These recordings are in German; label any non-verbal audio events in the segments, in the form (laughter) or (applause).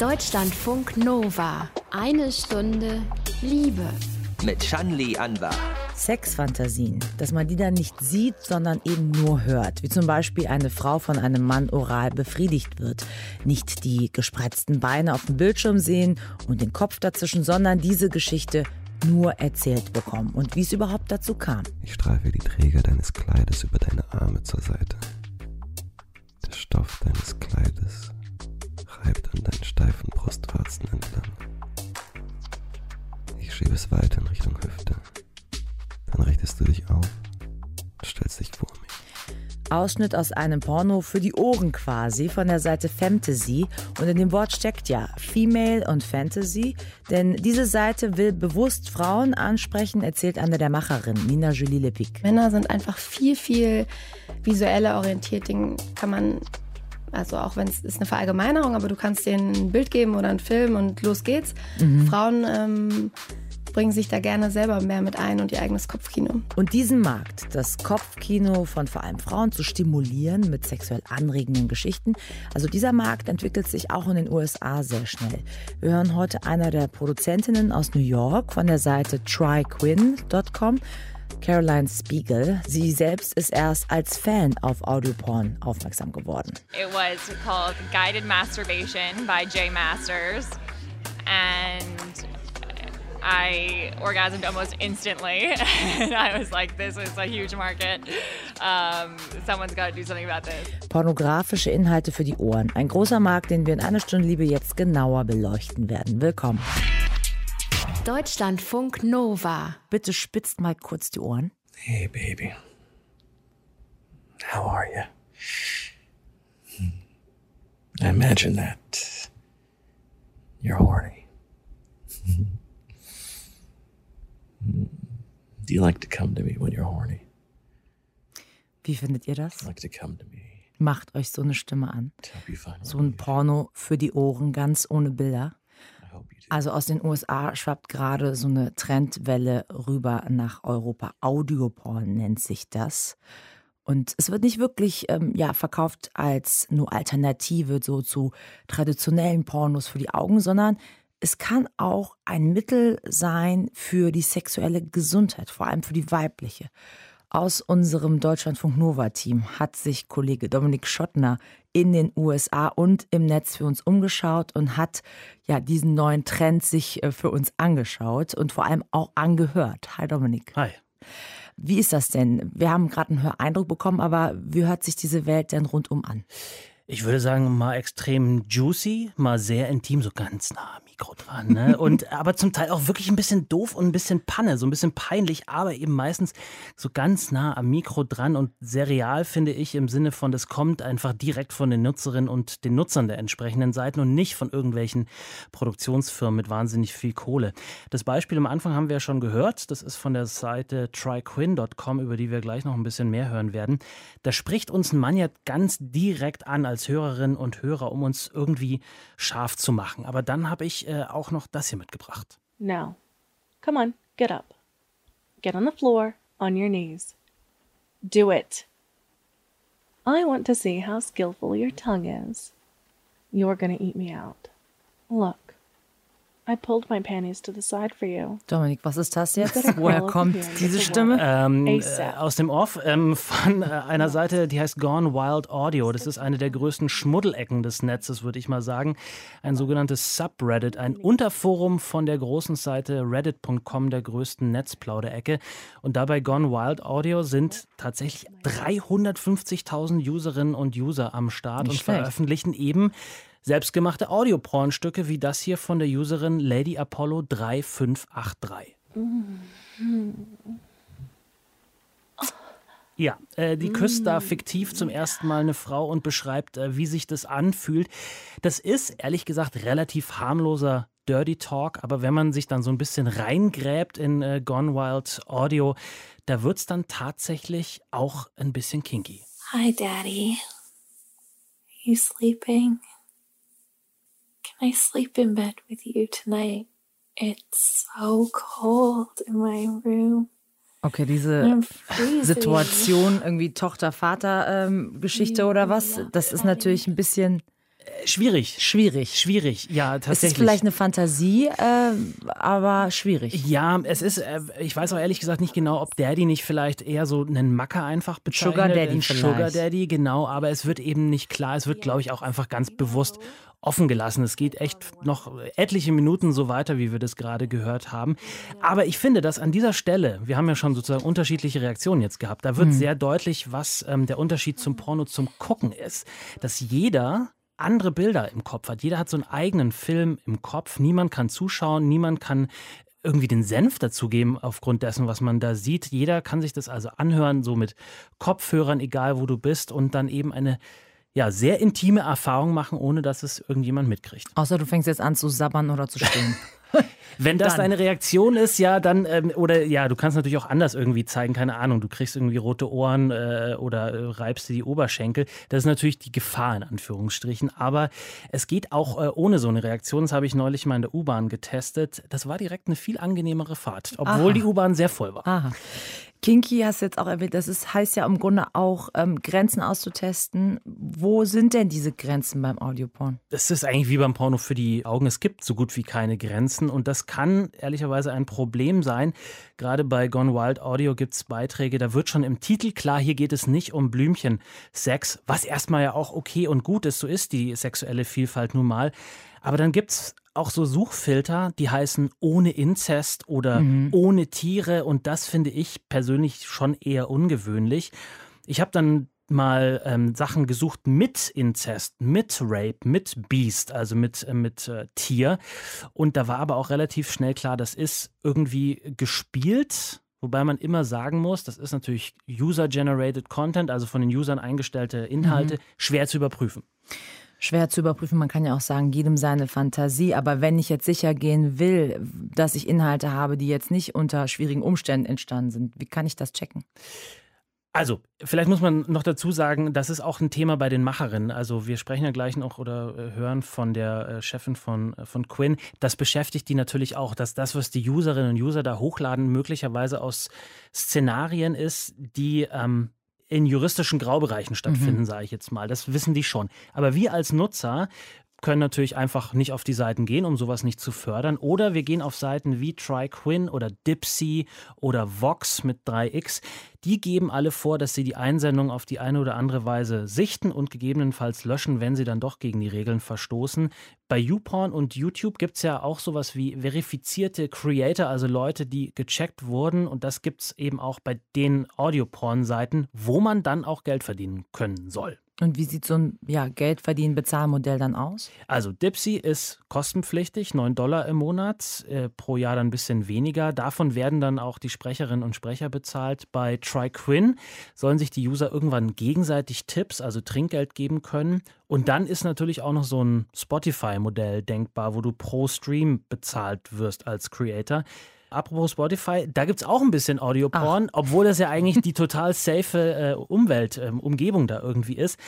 Deutschlandfunk Nova. Eine Stunde Liebe. Mit Shanli Anwar. Sexfantasien, dass man die dann nicht sieht, sondern eben nur hört. Wie zum Beispiel eine Frau von einem Mann oral befriedigt wird. Nicht die gespreizten Beine auf dem Bildschirm sehen und den Kopf dazwischen, sondern diese Geschichte nur erzählt bekommen und wie es überhaupt dazu kam. Ich streife die Träger deines Kleides über deine Arme zur Seite. Der Stoff deines Kleides reibt an deinen steifen Brustwarzen entlang. Ich schiebe es weiter in Richtung Hüfte. Dann richtest du dich auf und stellst dich vor mich. Ausschnitt aus einem Porno für die Ohren quasi von der Seite Fantasy. Und in dem Wort steckt ja Female und Fantasy, denn diese Seite will bewusst Frauen ansprechen, erzählt eine der Macherinnen, Nina Julie Lepic. Männer sind einfach viel, viel visueller orientiert. Den kann man, also auch wenn es ist eine Verallgemeinerung, aber du kannst denen ein Bild geben oder einen Film und los geht's. Frauen ähm, bringen sich da gerne selber mehr mit ein und ihr eigenes Kopfkino. Und diesen Markt, das Kopfkino von vor allem Frauen zu stimulieren mit sexuell anregenden Geschichten, also dieser Markt entwickelt sich auch in den USA sehr schnell. Wir hören heute einer der Produzentinnen aus New York von der Seite tryquin.com, Caroline Spiegel. Sie selbst ist erst als Fan auf Audioporn aufmerksam geworden. It was called Guided Masturbation by Jay Masters. And I orgasmed almost instantly. (laughs) and I was like, this is a huge market. Um, someone's got to do something about this. Pornografische Inhalte für die Ohren. Ein großer Markt, den wir in einer Stunde Liebe jetzt genauer beleuchten werden. Willkommen. Deutschlandfunk Nova. Bitte spitzt mal kurz die Ohren. Hey, baby. How are you? I imagine that you're horny. Do you like to come to me when you're horny? Wie findet ihr das? Like to come to me. Macht euch so eine Stimme an. So ein Porno für die Ohren, ganz ohne Bilder. I hope you do. Also aus den USA schwappt gerade so eine Trendwelle rüber nach Europa. Audioporn nennt sich das. Und es wird nicht wirklich ähm, ja, verkauft als nur Alternative so zu traditionellen Pornos für die Augen, sondern es kann auch ein Mittel sein für die sexuelle Gesundheit, vor allem für die weibliche. Aus unserem Deutschlandfunk Nova Team hat sich Kollege Dominik Schottner in den USA und im Netz für uns umgeschaut und hat ja diesen neuen Trend sich äh, für uns angeschaut und vor allem auch angehört. Hi Dominik. Hi. Wie ist das denn? Wir haben gerade einen Höreindruck bekommen, aber wie hört sich diese Welt denn rundum an? Ich würde sagen, mal extrem juicy, mal sehr intim, so ganz nah Mikro dran. Ne? (laughs) Und aber zum Teil auch wirklich ein bisschen doof und ein bisschen Panne, so ein bisschen peinlich, aber eben meistens so ganz nah am Mikro dran und sehr real, finde ich, im Sinne von, das kommt einfach direkt von den Nutzerinnen und den Nutzern der entsprechenden Seiten und nicht von irgendwelchen Produktionsfirmen mit wahnsinnig viel Kohle. Das Beispiel am Anfang haben wir ja schon gehört. Das ist von der Seite tryquin.com, über die wir gleich noch ein bisschen mehr hören werden. Da spricht uns ein Mann ja ganz direkt an als Hörerinnen und Hörer, um uns irgendwie scharf zu machen. Aber dann habe ich äh, auch noch das hier mitgebracht. Now, come on, get up. Get on the floor, on your knees. Do it. I want to see how skillful your tongue is. You're gonna eat me out. Look, I pulled my panties to the side for you. Dominik, was ist das jetzt? Woher kommt diese Stimme? Ähm, äh, ASAP. aus dem Off ähm, von äh, einer Seite, die heißt Gone Wild Audio. Das ist eine der größten Schmuddelecken des Netzes, würde ich mal sagen. Ein sogenanntes Subreddit, ein Unterforum von der großen Seite reddit.com, der größten Netzplauderecke. Und dabei Gone Wild Audio sind tatsächlich 350.000 Userinnen und User am Start Nicht und schlecht. veröffentlichen eben selbstgemachte Audiopornstücke wie das hier von der Userin Lady Apollo 3583. Ja, äh, die küsst da fiktiv zum ersten Mal eine Frau und beschreibt, äh, wie sich das anfühlt. Das ist, ehrlich gesagt, relativ harmloser Dirty Talk, aber wenn man sich dann so ein bisschen reingräbt in äh, Gone Wild Audio, da wird's dann tatsächlich auch ein bisschen kinky. Hi, Daddy. You sleeping? Can I sleep in bed with you tonight? It's so cold in my room. Okay, diese. Situation, irgendwie Tochter-Vater-Geschichte oder was, das ist natürlich ein bisschen Schwierig. Schwierig. Schwierig, ja, tatsächlich. Es ist vielleicht eine Fantasie, äh, aber schwierig. Ja, es ist, äh, ich weiß auch ehrlich gesagt nicht genau, ob Daddy nicht vielleicht eher so einen Macker einfach bezeichnet. Sugar Daddy Ein vielleicht. Sugar Daddy, genau, aber es wird eben nicht klar. Es wird, glaube ich, auch einfach ganz bewusst offen gelassen. Es geht echt noch etliche Minuten so weiter, wie wir das gerade gehört haben. Aber ich finde, dass an dieser Stelle, wir haben ja schon sozusagen unterschiedliche Reaktionen jetzt gehabt, da wird Mhm. sehr deutlich, was ähm, der Unterschied zum Porno zum Gucken ist. Dass jeder andere Bilder im Kopf hat. Jeder hat so einen eigenen Film im Kopf. Niemand kann zuschauen, niemand kann irgendwie den Senf dazugeben aufgrund dessen, was man da sieht. Jeder kann sich das also anhören, so mit Kopfhörern, egal wo du bist, und dann eben eine ja, sehr intime Erfahrung machen, ohne dass es irgendjemand mitkriegt. Außer du fängst jetzt an zu sabbern oder zu (laughs) stehen. (laughs) Wenn das Dann. deine Reaktion ist, ja, dann, ähm, oder ja, du kannst natürlich auch anders irgendwie zeigen, keine Ahnung, du kriegst irgendwie rote Ohren äh, oder äh, reibst dir die Oberschenkel. Das ist natürlich die Gefahr in Anführungsstrichen. Aber es geht auch äh, ohne so eine Reaktion. Das habe ich neulich mal in der U-Bahn getestet. Das war direkt eine viel angenehmere Fahrt, obwohl Aha. die U-Bahn sehr voll war. Aha. Kinky hast du jetzt auch erwähnt, das ist, heißt ja im Grunde auch, ähm, Grenzen auszutesten. Wo sind denn diese Grenzen beim Audioporn? Es ist eigentlich wie beim Porno für die Augen. Es gibt so gut wie keine Grenzen und das kann ehrlicherweise ein Problem sein. Gerade bei Gone Wild Audio gibt es Beiträge, da wird schon im Titel klar, hier geht es nicht um Blümchensex, was erstmal ja auch okay und gut ist. So ist die sexuelle Vielfalt nun mal. Aber dann gibt es auch so Suchfilter, die heißen ohne Inzest oder Mhm. ohne Tiere und das finde ich persönlich schon eher ungewöhnlich. Ich habe dann mal ähm, Sachen gesucht mit Inzest, mit Rape, mit Beast, also mit, äh, mit äh, Tier. Und da war aber auch relativ schnell klar, das ist irgendwie gespielt. Wobei man immer sagen muss, das ist natürlich User-Generated Content, also von den Usern eingestellte Inhalte, Mhm. schwer zu überprüfen. Schwer zu überprüfen, man kann ja auch sagen, jedem seine Fantasie. Aber wenn ich jetzt sicher gehen will, dass ich Inhalte habe, die jetzt nicht unter schwierigen Umständen entstanden sind, wie kann ich das checken? Also, vielleicht muss man noch dazu sagen, das ist auch ein Thema bei den Macherinnen. Also, wir sprechen ja gleich noch oder äh, hören von der äh, Chefin von, äh, von Quinn. Das beschäftigt die natürlich auch, dass das, was die Userinnen und User da hochladen, möglicherweise aus Szenarien ist, die ähm, in juristischen Graubereichen stattfinden, sage ich jetzt mal. Das wissen die schon. Aber wir als Nutzer können natürlich einfach nicht auf die Seiten gehen, um sowas nicht zu fördern. Oder wir gehen auf Seiten wie TryQuinn oder Dipsy oder Vox mit 3x. Die geben alle vor, dass sie die Einsendung auf die eine oder andere Weise sichten und gegebenenfalls löschen, wenn sie dann doch gegen die Regeln verstoßen. Bei YouPorn und YouTube gibt es ja auch sowas wie verifizierte Creator, also Leute, die gecheckt wurden. Und das gibt es eben auch bei den Audioporn-Seiten, wo man dann auch Geld verdienen können soll. Und wie sieht so ein ja, Geldverdienen-Bezahlmodell dann aus? Also Dipsy ist kostenpflichtig, 9 Dollar im Monat, äh, pro Jahr dann ein bisschen weniger. Davon werden dann auch die Sprecherinnen und Sprecher bezahlt. Bei TryQuinn sollen sich die User irgendwann gegenseitig Tipps, also Trinkgeld geben können. Und dann ist natürlich auch noch so ein Spotify-Modell denkbar, wo du pro Stream bezahlt wirst als Creator. Apropos Spotify, da gibt es auch ein bisschen Audioporn, obwohl das ja eigentlich die total safe äh, Umwelt, ähm, Umgebung da irgendwie ist.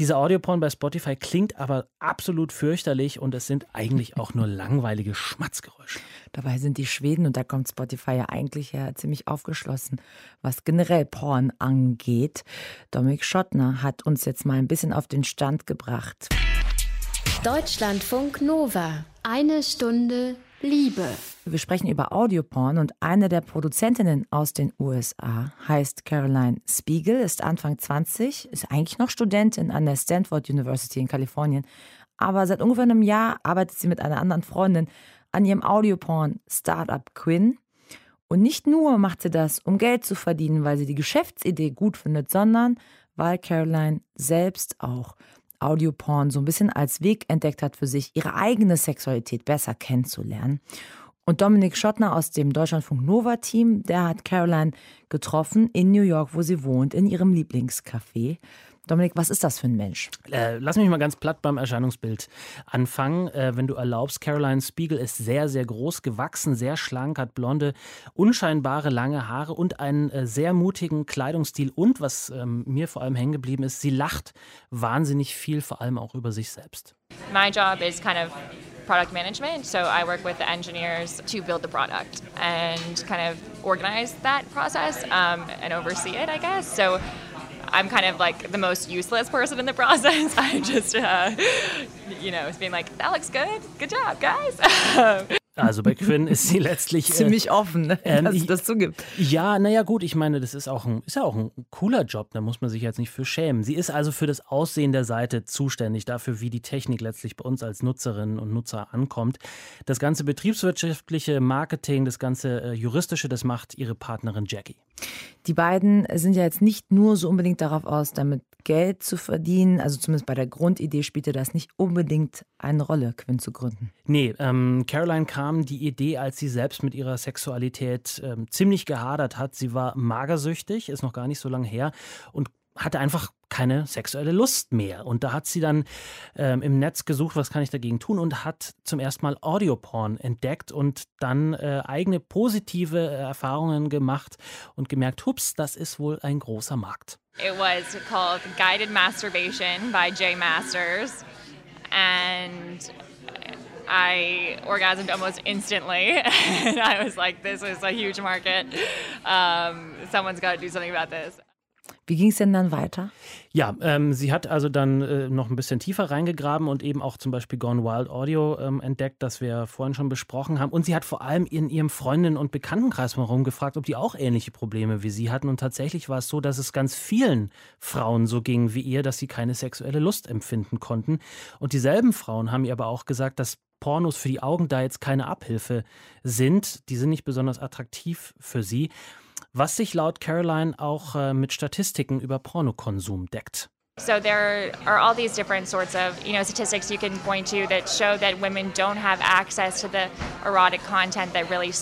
Dieser Audioporn bei Spotify klingt aber absolut fürchterlich und es sind eigentlich auch nur langweilige Schmatzgeräusche. Dabei sind die Schweden, und da kommt Spotify ja eigentlich ja ziemlich aufgeschlossen, was generell Porn angeht. Dominik Schottner hat uns jetzt mal ein bisschen auf den Stand gebracht. Deutschlandfunk Nova. Eine Stunde Liebe. Wir sprechen über Audioporn und eine der Produzentinnen aus den USA heißt Caroline Spiegel, ist Anfang 20, ist eigentlich noch Studentin an der Stanford University in Kalifornien, aber seit ungefähr einem Jahr arbeitet sie mit einer anderen Freundin an ihrem Audioporn-Startup Quinn. Und nicht nur macht sie das, um Geld zu verdienen, weil sie die Geschäftsidee gut findet, sondern weil Caroline selbst auch Audioporn so ein bisschen als Weg entdeckt hat für sich, ihre eigene Sexualität besser kennenzulernen. Und Dominik Schottner aus dem Deutschlandfunk Nova Team, der hat Caroline getroffen in New York, wo sie wohnt, in ihrem Lieblingscafé. Dominik, was ist das für ein Mensch? Äh, lass mich mal ganz platt beim Erscheinungsbild anfangen. Äh, wenn du erlaubst, Caroline Spiegel ist sehr, sehr groß gewachsen, sehr schlank, hat blonde, unscheinbare lange Haare und einen äh, sehr mutigen Kleidungsstil. Und was ähm, mir vor allem hängen geblieben ist, sie lacht wahnsinnig viel, vor allem auch über sich selbst. My job is kind of product management, so I work with the engineers to build the product and kind of organize that process um, and oversee it, I guess. So I'm kind of like the most useless person in the process. (laughs) I just, uh, you know, being like, that looks good. Good job, guys. (laughs) Also bei Quinn ist sie letztlich. Ziemlich äh, offen, ne? ähm, dass es das zugibt. Ja, naja, gut, ich meine, das ist, auch ein, ist ja auch ein cooler Job, da muss man sich jetzt nicht für schämen. Sie ist also für das Aussehen der Seite zuständig, dafür, wie die Technik letztlich bei uns als Nutzerinnen und Nutzer ankommt. Das ganze betriebswirtschaftliche Marketing, das ganze äh, juristische, das macht ihre Partnerin Jackie. Die beiden sind ja jetzt nicht nur so unbedingt darauf aus, damit Geld zu verdienen. Also zumindest bei der Grundidee spielte das nicht unbedingt eine Rolle, Quinn zu gründen. Nee, ähm, Caroline kam die Idee, als sie selbst mit ihrer Sexualität ähm, ziemlich gehadert hat. Sie war magersüchtig, ist noch gar nicht so lange her und hatte einfach keine sexuelle Lust mehr. Und da hat sie dann ähm, im Netz gesucht, was kann ich dagegen tun und hat zum ersten Mal Audioporn entdeckt und dann äh, eigene positive Erfahrungen gemacht und gemerkt, hups, das ist wohl ein großer Markt. It was called Guided Masturbation by Jay Masters. And I orgasmed almost instantly. (laughs) and I was like, this is a huge market. Um, someone's got to do something about this. Wie ging es denn dann weiter? Ja, ähm, sie hat also dann äh, noch ein bisschen tiefer reingegraben und eben auch zum Beispiel Gone Wild Audio ähm, entdeckt, das wir vorhin schon besprochen haben. Und sie hat vor allem in ihrem Freundinnen- und Bekanntenkreis herum gefragt, ob die auch ähnliche Probleme wie sie hatten. Und tatsächlich war es so, dass es ganz vielen Frauen so ging wie ihr, dass sie keine sexuelle Lust empfinden konnten. Und dieselben Frauen haben ihr aber auch gesagt, dass Pornos für die Augen da jetzt keine Abhilfe sind. Die sind nicht besonders attraktiv für sie was sich laut Caroline auch äh, mit Statistiken über Pornokonsum deckt. So there are all these different sorts of, you know, statistics you can point to that show that women don't have access to the erotic content that really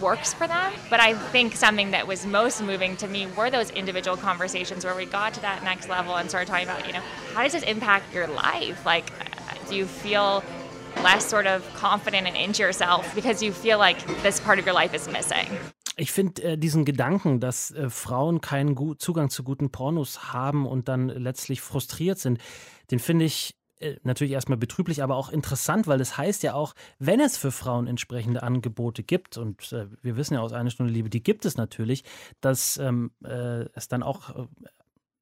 works for them. But I think something that was most moving to me were those individual conversations where we got to that next level and started talking about, you know, how does this impact your life? Like, uh, do you feel less sort of confident and into yourself because you feel like this part of your life is missing? Ich finde äh, diesen Gedanken, dass äh, Frauen keinen Gu Zugang zu guten Pornos haben und dann letztlich frustriert sind, den finde ich äh, natürlich erstmal betrüblich, aber auch interessant, weil das heißt ja auch, wenn es für Frauen entsprechende Angebote gibt, und äh, wir wissen ja aus einer Stunde Liebe, die gibt es natürlich, dass ähm, äh, es dann auch äh,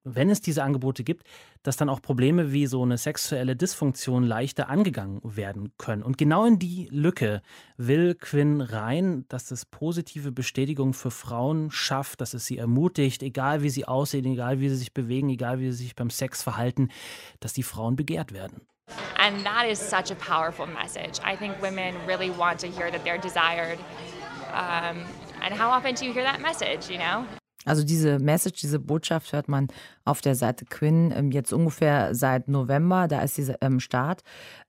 wenn es diese Angebote gibt, dass dann auch Probleme wie so eine sexuelle Dysfunktion leichter angegangen werden können. Und genau in die Lücke will Quinn rein, dass es positive Bestätigung für Frauen schafft, dass es sie ermutigt, egal wie sie aussehen, egal wie sie sich bewegen, egal wie sie sich beim Sex verhalten, dass die Frauen begehrt werden. And that is such a powerful message. I think women really want to hear that they're desired. Um, and how often do you hear that message, you know? Also diese Message, diese Botschaft hört man auf der Seite Quinn ähm, jetzt ungefähr seit November. Da ist sie im Start.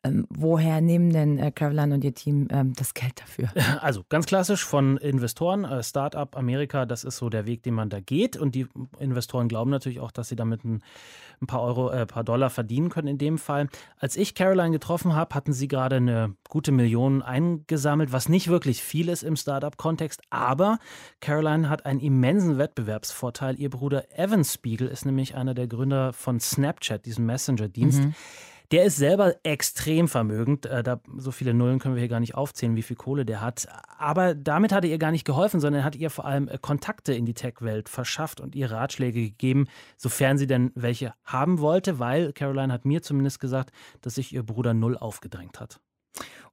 Ähm, woher nehmen denn äh, Caroline und ihr Team ähm, das Geld dafür? Also ganz klassisch von Investoren, äh, Startup Amerika, das ist so der Weg, den man da geht. Und die Investoren glauben natürlich auch, dass sie damit ein, ein paar Euro, äh, paar Dollar verdienen können in dem Fall. Als ich Caroline getroffen habe, hatten sie gerade eine gute Million eingesammelt, was nicht wirklich viel ist im Startup-Kontext. Aber Caroline hat einen immensen Wettbewerbsvorteil. Ihr Bruder Evan Spiegel ist nämlich einer der Gründer von Snapchat, diesem Messenger-Dienst. Mhm. Der ist selber extrem vermögend. Äh, da, so viele Nullen können wir hier gar nicht aufzählen, wie viel Kohle der hat. Aber damit hat er ihr gar nicht geholfen, sondern er hat ihr vor allem äh, Kontakte in die Tech-Welt verschafft und ihr Ratschläge gegeben, sofern sie denn welche haben wollte, weil Caroline hat mir zumindest gesagt, dass sich ihr Bruder null aufgedrängt hat.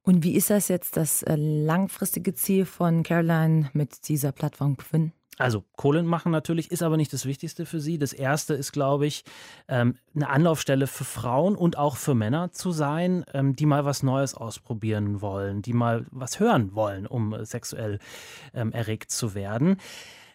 Und wie ist das jetzt das äh, langfristige Ziel von Caroline mit dieser Plattform Quinn? Also Kohlen machen natürlich, ist aber nicht das Wichtigste für sie. Das Erste ist, glaube ich, ähm, eine Anlaufstelle für Frauen und auch für Männer zu sein, ähm, die mal was Neues ausprobieren wollen, die mal was hören wollen, um sexuell ähm, erregt zu werden.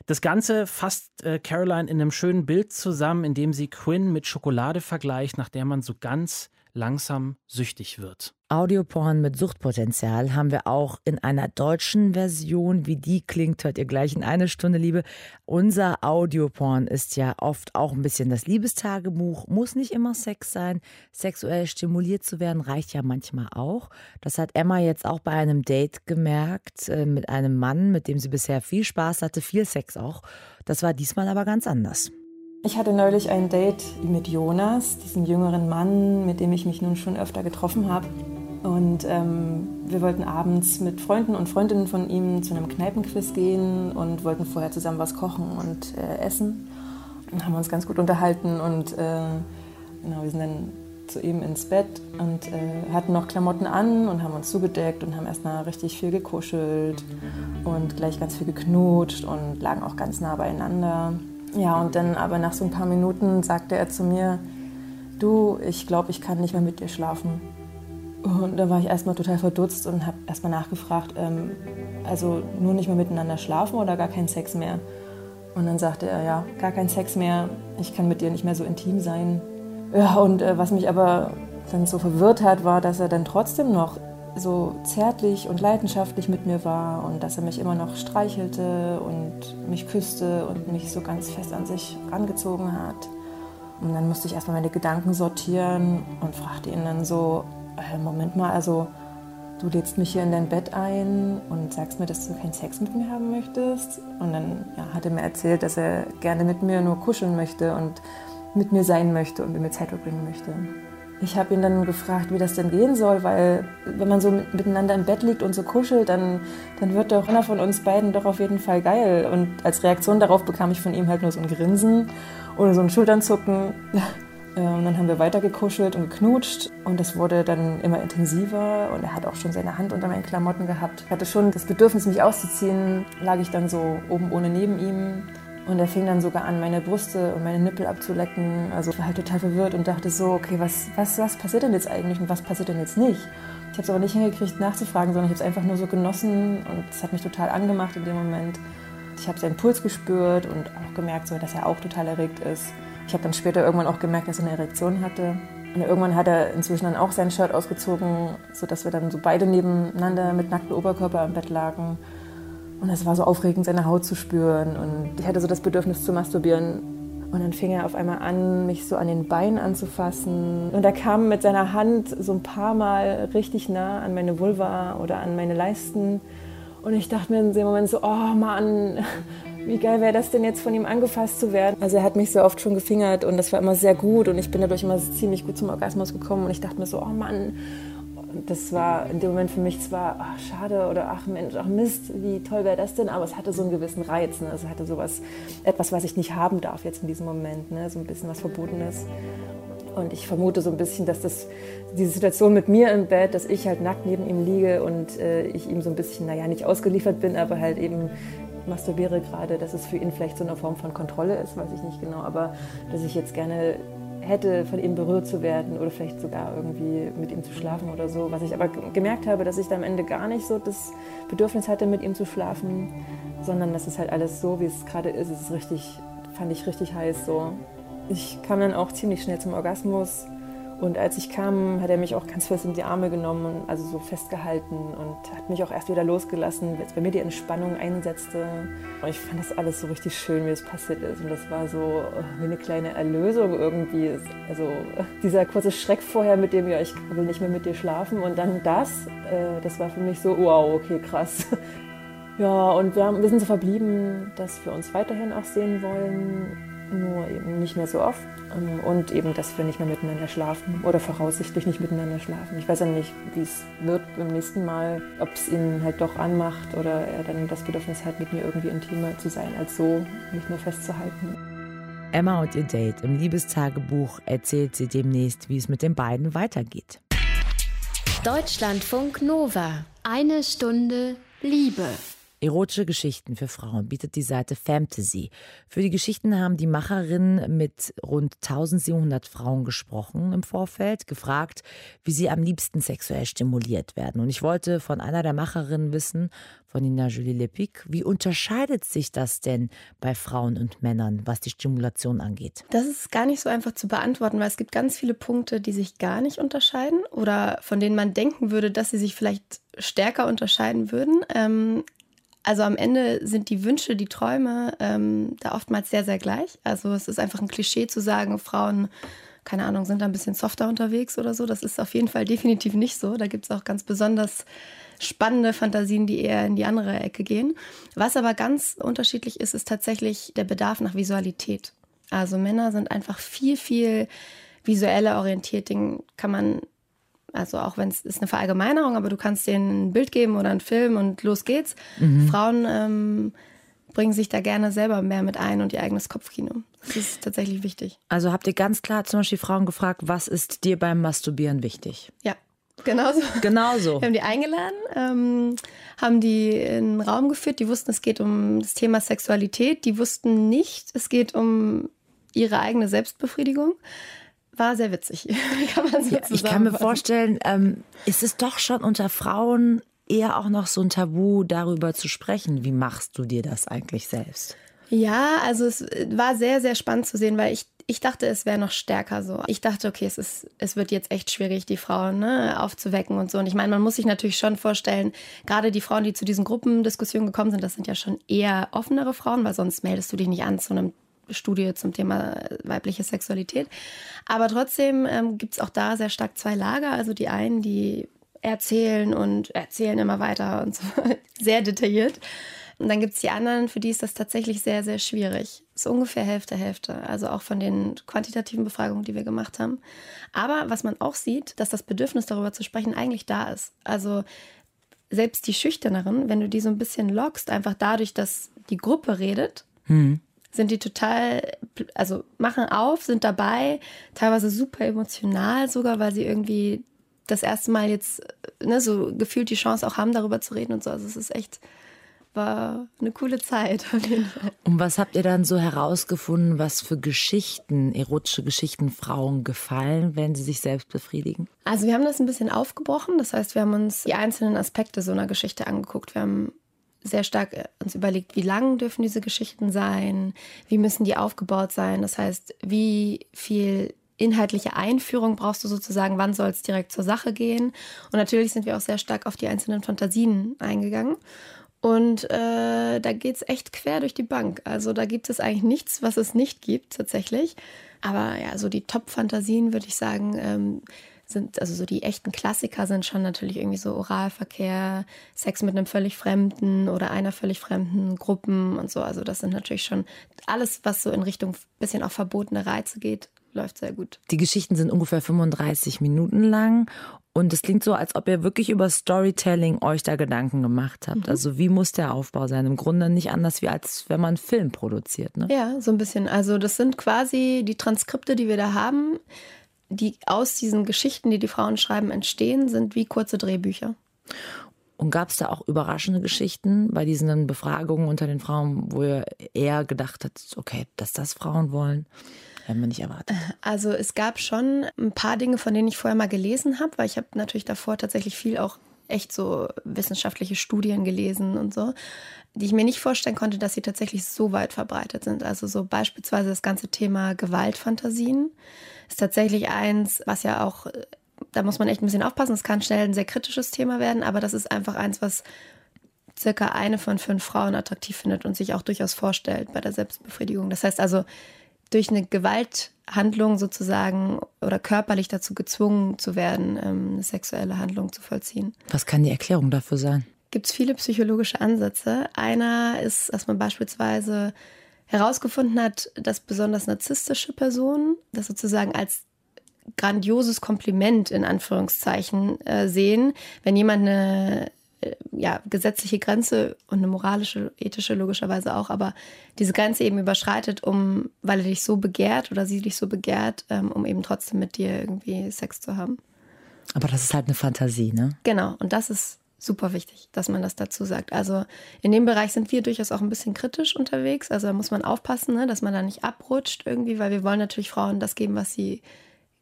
Das Ganze fasst äh, Caroline in einem schönen Bild zusammen, in dem sie Quinn mit Schokolade vergleicht, nach der man so ganz langsam süchtig wird. Audioporn mit Suchtpotenzial haben wir auch in einer deutschen Version. Wie die klingt, hört ihr gleich in eine Stunde, Liebe. Unser Audioporn ist ja oft auch ein bisschen das Liebestagebuch. Muss nicht immer Sex sein. Sexuell stimuliert zu werden reicht ja manchmal auch. Das hat Emma jetzt auch bei einem Date gemerkt äh, mit einem Mann, mit dem sie bisher viel Spaß hatte, viel Sex auch. Das war diesmal aber ganz anders. Ich hatte neulich ein Date mit Jonas, diesem jüngeren Mann, mit dem ich mich nun schon öfter getroffen habe. Und ähm, wir wollten abends mit Freunden und Freundinnen von ihm zu einem Kneipenquiz gehen und wollten vorher zusammen was kochen und äh, essen. haben uns ganz gut unterhalten und äh, genau, wir sind dann zu ihm ins Bett und äh, hatten noch Klamotten an und haben uns zugedeckt und haben erstmal richtig viel gekuschelt und gleich ganz viel geknutscht und lagen auch ganz nah beieinander. Ja, und dann aber nach so ein paar Minuten sagte er zu mir, du, ich glaube, ich kann nicht mehr mit dir schlafen. Und da war ich erstmal total verdutzt und habe erstmal nachgefragt, ähm, also nur nicht mehr miteinander schlafen oder gar keinen Sex mehr? Und dann sagte er, ja, gar kein Sex mehr, ich kann mit dir nicht mehr so intim sein. Ja, und äh, was mich aber dann so verwirrt hat, war, dass er dann trotzdem noch so zärtlich und leidenschaftlich mit mir war und dass er mich immer noch streichelte und mich küsste und mich so ganz fest an sich rangezogen hat. Und dann musste ich erstmal meine Gedanken sortieren und fragte ihn dann so, äh, Moment mal, also du lädst mich hier in dein Bett ein und sagst mir, dass du keinen Sex mit mir haben möchtest. Und dann ja, hat er mir erzählt, dass er gerne mit mir nur kuscheln möchte und mit mir sein möchte und mit mir Zeit verbringen möchte. Ich habe ihn dann gefragt, wie das denn gehen soll, weil wenn man so miteinander im Bett liegt und so kuschelt, dann, dann wird doch einer von uns beiden doch auf jeden Fall geil. Und als Reaktion darauf bekam ich von ihm halt nur so ein Grinsen oder so ein Schulternzucken. Und (laughs) dann haben wir weiter gekuschelt und geknutscht und das wurde dann immer intensiver und er hat auch schon seine Hand unter meinen Klamotten gehabt. Ich hatte schon das Bedürfnis, mich auszuziehen, lag ich dann so oben ohne neben ihm und er fing dann sogar an, meine Brüste und meine Nippel abzulecken. Also ich war halt total verwirrt und dachte so, okay, was, was, was passiert denn jetzt eigentlich und was passiert denn jetzt nicht? Ich habe es aber nicht hingekriegt nachzufragen, sondern ich habe es einfach nur so genossen und es hat mich total angemacht in dem Moment. Ich habe seinen Puls gespürt und auch gemerkt, so, dass er auch total erregt ist. Ich habe dann später irgendwann auch gemerkt, dass er eine Erektion hatte. Und irgendwann hat er inzwischen dann auch sein Shirt ausgezogen, sodass wir dann so beide nebeneinander mit nacktem Oberkörper im Bett lagen. Und es war so aufregend, seine Haut zu spüren. Und ich hatte so das Bedürfnis zu masturbieren. Und dann fing er auf einmal an, mich so an den Beinen anzufassen. Und er kam mit seiner Hand so ein paar Mal richtig nah an meine Vulva oder an meine Leisten. Und ich dachte mir in dem Moment so, oh Mann, (laughs) wie geil wäre das denn jetzt von ihm angefasst zu werden? Also er hat mich so oft schon gefingert und das war immer sehr gut und ich bin dadurch immer ziemlich gut zum Orgasmus gekommen und ich dachte mir so, oh Mann, das war in dem Moment für mich zwar ach, schade oder ach Mensch, ach Mist, wie toll wäre das denn, aber es hatte so einen gewissen Reiz, ne? es hatte sowas, etwas, was ich nicht haben darf jetzt in diesem Moment, ne? so ein bisschen was Verbotenes. Und ich vermute so ein bisschen, dass das diese Situation mit mir im Bett, dass ich halt nackt neben ihm liege und äh, ich ihm so ein bisschen, naja, nicht ausgeliefert bin, aber halt eben masturbiere gerade, dass es für ihn vielleicht so eine Form von Kontrolle ist, weiß ich nicht genau, aber dass ich jetzt gerne hätte, von ihm berührt zu werden oder vielleicht sogar irgendwie mit ihm zu schlafen oder so. Was ich aber gemerkt habe, dass ich da am Ende gar nicht so das Bedürfnis hatte, mit ihm zu schlafen, sondern dass es halt alles so, wie es gerade ist. Es ist richtig, fand ich richtig heiß so. Ich kam dann auch ziemlich schnell zum Orgasmus und als ich kam, hat er mich auch ganz fest in die Arme genommen, also so festgehalten und hat mich auch erst wieder losgelassen, als bei mir die Entspannung einsetzte. Und ich fand das alles so richtig schön, wie es passiert ist. Und das war so äh, wie eine kleine Erlösung irgendwie. Also dieser kurze Schreck vorher mit dem, ja, ich will nicht mehr mit dir schlafen. Und dann das, äh, das war für mich so, wow, okay, krass. (laughs) Ja, und wir, haben, wir sind so verblieben, dass wir uns weiterhin auch sehen wollen, nur eben nicht mehr so oft. Ähm, und eben, dass wir nicht mehr miteinander schlafen oder voraussichtlich nicht miteinander schlafen. Ich weiß ja nicht, wie es wird beim nächsten Mal, ob es ihn halt doch anmacht oder er dann das Bedürfnis hat, mit mir irgendwie intimer zu sein, als so mich nur festzuhalten. Emma und ihr Date im Liebestagebuch erzählt sie demnächst, wie es mit den beiden weitergeht. Deutschlandfunk Nova. Eine Stunde Liebe. Erotische Geschichten für Frauen bietet die Seite Fantasy. Für die Geschichten haben die Macherinnen mit rund 1700 Frauen gesprochen im Vorfeld, gefragt, wie sie am liebsten sexuell stimuliert werden. Und ich wollte von einer der Macherinnen wissen, von Nina Julie Lepic, wie unterscheidet sich das denn bei Frauen und Männern, was die Stimulation angeht? Das ist gar nicht so einfach zu beantworten, weil es gibt ganz viele Punkte, die sich gar nicht unterscheiden oder von denen man denken würde, dass sie sich vielleicht stärker unterscheiden würden. Ähm, also am Ende sind die Wünsche, die Träume ähm, da oftmals sehr, sehr gleich. Also es ist einfach ein Klischee zu sagen, Frauen, keine Ahnung, sind da ein bisschen softer unterwegs oder so. Das ist auf jeden Fall definitiv nicht so. Da gibt es auch ganz besonders spannende Fantasien, die eher in die andere Ecke gehen. Was aber ganz unterschiedlich ist, ist tatsächlich der Bedarf nach Visualität. Also Männer sind einfach viel, viel visueller orientiert. Den kann man also auch wenn es ist eine Verallgemeinerung, aber du kannst denen ein Bild geben oder einen Film und los geht's. Mhm. Frauen ähm, bringen sich da gerne selber mehr mit ein und ihr eigenes Kopfkino. Das ist tatsächlich wichtig. Also habt ihr ganz klar zum Beispiel Frauen gefragt, was ist dir beim Masturbieren wichtig? Ja. Genauso. Genauso. Wir haben die eingeladen, ähm, haben die in den Raum geführt. Die wussten, es geht um das Thema Sexualität. Die wussten nicht, es geht um ihre eigene Selbstbefriedigung. War sehr witzig, (laughs) kann man so ja, Ich kann mir vorstellen, ähm, ist es doch schon unter Frauen eher auch noch so ein Tabu, darüber zu sprechen. Wie machst du dir das eigentlich selbst? Ja, also es war sehr, sehr spannend zu sehen, weil ich, ich dachte, es wäre noch stärker so. Ich dachte, okay, es, ist, es wird jetzt echt schwierig, die Frauen ne, aufzuwecken und so. Und ich meine, man muss sich natürlich schon vorstellen, gerade die Frauen, die zu diesen Gruppendiskussionen gekommen sind, das sind ja schon eher offenere Frauen, weil sonst meldest du dich nicht an zu einem Studie zum Thema weibliche Sexualität. Aber trotzdem ähm, gibt es auch da sehr stark zwei Lager. Also die einen, die erzählen und erzählen immer weiter und so (laughs) sehr detailliert. Und dann gibt es die anderen, für die ist das tatsächlich sehr, sehr schwierig. So ungefähr Hälfte, Hälfte. Also auch von den quantitativen Befragungen, die wir gemacht haben. Aber was man auch sieht, dass das Bedürfnis darüber zu sprechen eigentlich da ist. Also selbst die Schüchterneren, wenn du die so ein bisschen lockst, einfach dadurch, dass die Gruppe redet, hm. Sind die total, also machen auf, sind dabei, teilweise super emotional sogar, weil sie irgendwie das erste Mal jetzt ne, so gefühlt die Chance auch haben, darüber zu reden und so. Also es ist echt, war eine coole Zeit auf jeden Fall. Und was habt ihr dann so herausgefunden, was für Geschichten, erotische Geschichten Frauen gefallen, wenn sie sich selbst befriedigen? Also wir haben das ein bisschen aufgebrochen. Das heißt, wir haben uns die einzelnen Aspekte so einer Geschichte angeguckt. Wir haben sehr stark äh, uns überlegt, wie lang dürfen diese Geschichten sein, wie müssen die aufgebaut sein. Das heißt, wie viel inhaltliche Einführung brauchst du sozusagen, wann soll es direkt zur Sache gehen. Und natürlich sind wir auch sehr stark auf die einzelnen Fantasien eingegangen. Und äh, da geht es echt quer durch die Bank. Also da gibt es eigentlich nichts, was es nicht gibt tatsächlich. Aber ja, so die Top-Fantasien würde ich sagen, ähm, sind, also so die echten Klassiker sind schon natürlich irgendwie so Oralverkehr, Sex mit einem völlig Fremden oder einer völlig Fremden, Gruppen und so. Also das sind natürlich schon alles, was so in Richtung bisschen auch verbotene Reize geht, läuft sehr gut. Die Geschichten sind ungefähr 35 Minuten lang und es klingt so, als ob ihr wirklich über Storytelling euch da Gedanken gemacht habt. Mhm. Also wie muss der Aufbau sein? Im Grunde nicht anders, wie als wenn man einen Film produziert. Ne? Ja, so ein bisschen. Also das sind quasi die Transkripte, die wir da haben, die aus diesen Geschichten, die die Frauen schreiben, entstehen, sind wie kurze Drehbücher. Und gab es da auch überraschende Geschichten bei diesen Befragungen unter den Frauen, wo ihr eher gedacht habt, okay, dass das Frauen wollen? Hätten wir nicht erwartet. Also es gab schon ein paar Dinge, von denen ich vorher mal gelesen habe, weil ich habe natürlich davor tatsächlich viel auch echt so wissenschaftliche Studien gelesen und so, die ich mir nicht vorstellen konnte, dass sie tatsächlich so weit verbreitet sind. Also so beispielsweise das ganze Thema Gewaltfantasien ist tatsächlich eins, was ja auch, da muss man echt ein bisschen aufpassen, es kann schnell ein sehr kritisches Thema werden, aber das ist einfach eins, was circa eine von fünf Frauen attraktiv findet und sich auch durchaus vorstellt bei der Selbstbefriedigung. Das heißt also, durch eine Gewalthandlung sozusagen oder körperlich dazu gezwungen zu werden, ähm, eine sexuelle Handlung zu vollziehen. Was kann die Erklärung dafür sein? Gibt es viele psychologische Ansätze. Einer ist, dass man beispielsweise herausgefunden hat, dass besonders narzisstische Personen das sozusagen als grandioses Kompliment in Anführungszeichen äh, sehen, wenn jemand eine ja, gesetzliche Grenze und eine moralische, ethische logischerweise auch, aber diese Grenze eben überschreitet, um, weil er dich so begehrt oder sie dich so begehrt, ähm, um eben trotzdem mit dir irgendwie Sex zu haben. Aber das ist halt eine Fantasie, ne? Genau, und das ist super wichtig, dass man das dazu sagt. Also in dem Bereich sind wir durchaus auch ein bisschen kritisch unterwegs. Also da muss man aufpassen, ne, dass man da nicht abrutscht irgendwie, weil wir wollen natürlich Frauen das geben, was sie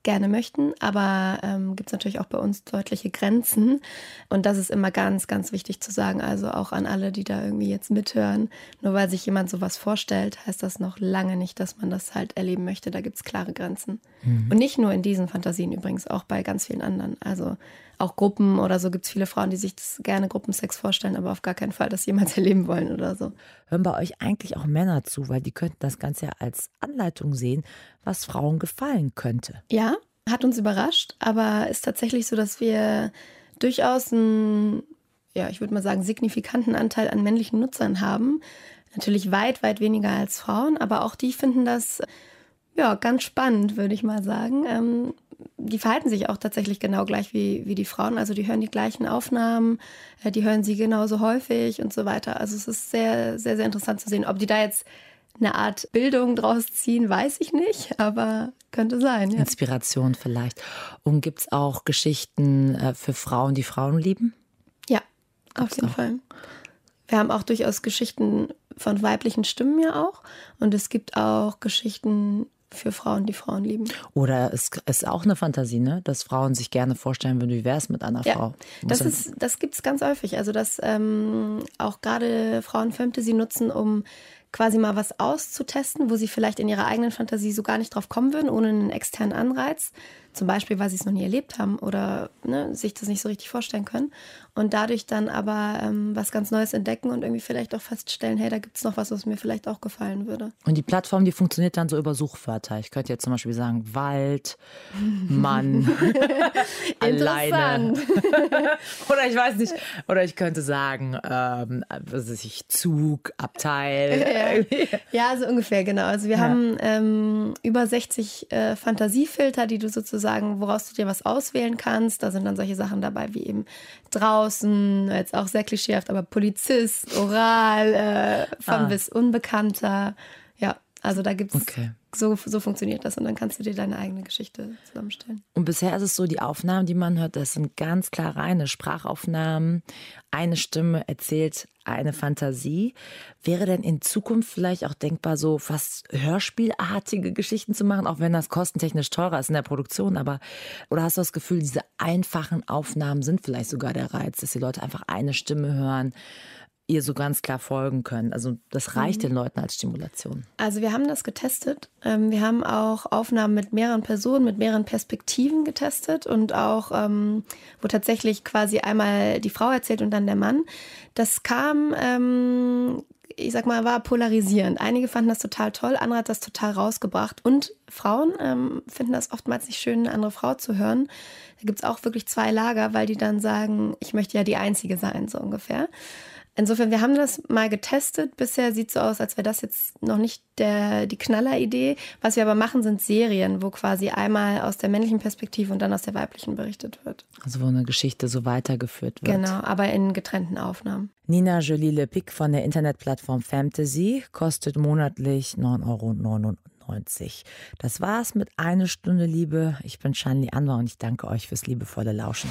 gerne möchten, aber ähm, gibt es natürlich auch bei uns deutliche Grenzen. Und das ist immer ganz, ganz wichtig zu sagen. Also auch an alle, die da irgendwie jetzt mithören. Nur weil sich jemand sowas vorstellt, heißt das noch lange nicht, dass man das halt erleben möchte. Da gibt es klare Grenzen. Mhm. Und nicht nur in diesen Fantasien übrigens, auch bei ganz vielen anderen. Also auch Gruppen oder so gibt es viele Frauen, die sich das gerne Gruppensex vorstellen, aber auf gar keinen Fall das jemals (laughs) erleben wollen oder so. Hören bei euch eigentlich auch Männer zu, weil die könnten das Ganze ja als Anleitung sehen, was Frauen gefallen könnte. Ja, hat uns überrascht, aber ist tatsächlich so, dass wir durchaus einen, ja, ich würde mal sagen, signifikanten Anteil an männlichen Nutzern haben. Natürlich weit, weit weniger als Frauen, aber auch die finden das ja, ganz spannend, würde ich mal sagen. Ähm, die verhalten sich auch tatsächlich genau gleich wie, wie die Frauen. Also die hören die gleichen Aufnahmen, äh, die hören sie genauso häufig und so weiter. Also es ist sehr, sehr, sehr interessant zu sehen. Ob die da jetzt eine Art Bildung draus ziehen, weiß ich nicht, aber könnte sein. Ja. Inspiration vielleicht. Und gibt es auch Geschichten äh, für Frauen, die Frauen lieben? Ja, auf jeden auch. Fall. Wir haben auch durchaus Geschichten von weiblichen Stimmen ja auch. Und es gibt auch Geschichten für Frauen, die Frauen lieben. Oder es ist auch eine Fantasie, ne? dass Frauen sich gerne vorstellen würden, wie wäre es mit einer ja, Frau. das, ist, das gibt es ganz häufig. Also, dass ähm, auch gerade Frauen Fantasy nutzen, um quasi mal was auszutesten, wo sie vielleicht in ihrer eigenen Fantasie so gar nicht drauf kommen würden, ohne einen externen Anreiz. Zum Beispiel, weil sie es noch nie erlebt haben oder ne, sich das nicht so richtig vorstellen können. Und dadurch dann aber ähm, was ganz Neues entdecken und irgendwie vielleicht auch feststellen, hey, da gibt es noch was, was mir vielleicht auch gefallen würde. Und die Plattform, die funktioniert dann so über Suchwörter. Ich könnte jetzt zum Beispiel sagen, Wald, Mann, (laughs) alleine. (laughs) oder ich weiß nicht. Oder ich könnte sagen, ähm, was weiß ich, Zug, Abteil. ja, (laughs) so ungefähr, genau. Also wir ja. haben ähm, über 60 äh, Fantasiefilter, die du sozusagen sozusagen, woraus du dir was auswählen kannst. Da sind dann solche Sachen dabei wie eben draußen, jetzt auch sehr klischeehaft, aber Polizist, Oral, äh, von ah. bis Unbekannter. Ja, also da gibt es okay so, so funktioniert das und dann kannst du dir deine eigene Geschichte zusammenstellen. Und bisher ist es so, die Aufnahmen, die man hört, das sind ganz klar reine Sprachaufnahmen. Eine Stimme erzählt eine Fantasie. Wäre denn in Zukunft vielleicht auch denkbar, so fast hörspielartige Geschichten zu machen, auch wenn das kostentechnisch teurer ist in der Produktion, aber oder hast du das Gefühl, diese einfachen Aufnahmen sind vielleicht sogar der Reiz, dass die Leute einfach eine Stimme hören? Ihr so ganz klar folgen können. Also das reicht mhm. den Leuten als Stimulation. Also wir haben das getestet. Ähm, wir haben auch Aufnahmen mit mehreren Personen, mit mehreren Perspektiven getestet und auch, ähm, wo tatsächlich quasi einmal die Frau erzählt und dann der Mann. Das kam, ähm, ich sag mal, war polarisierend. Einige fanden das total toll, andere hat das total rausgebracht. Und Frauen ähm, finden das oftmals nicht schön, eine andere Frau zu hören. Da gibt es auch wirklich zwei Lager, weil die dann sagen, ich möchte ja die Einzige sein, so ungefähr. Insofern, wir haben das mal getestet. Bisher sieht es so aus, als wäre das jetzt noch nicht der, die Knalleridee. Was wir aber machen, sind Serien, wo quasi einmal aus der männlichen Perspektive und dann aus der weiblichen berichtet wird. Also wo eine Geschichte so weitergeführt wird. Genau, aber in getrennten Aufnahmen. Nina Jolie Le Pic von der Internetplattform Fantasy kostet monatlich 9,99 Euro. Das war's mit Eine Stunde Liebe. Ich bin Shanli Anwar und ich danke euch fürs liebevolle Lauschen.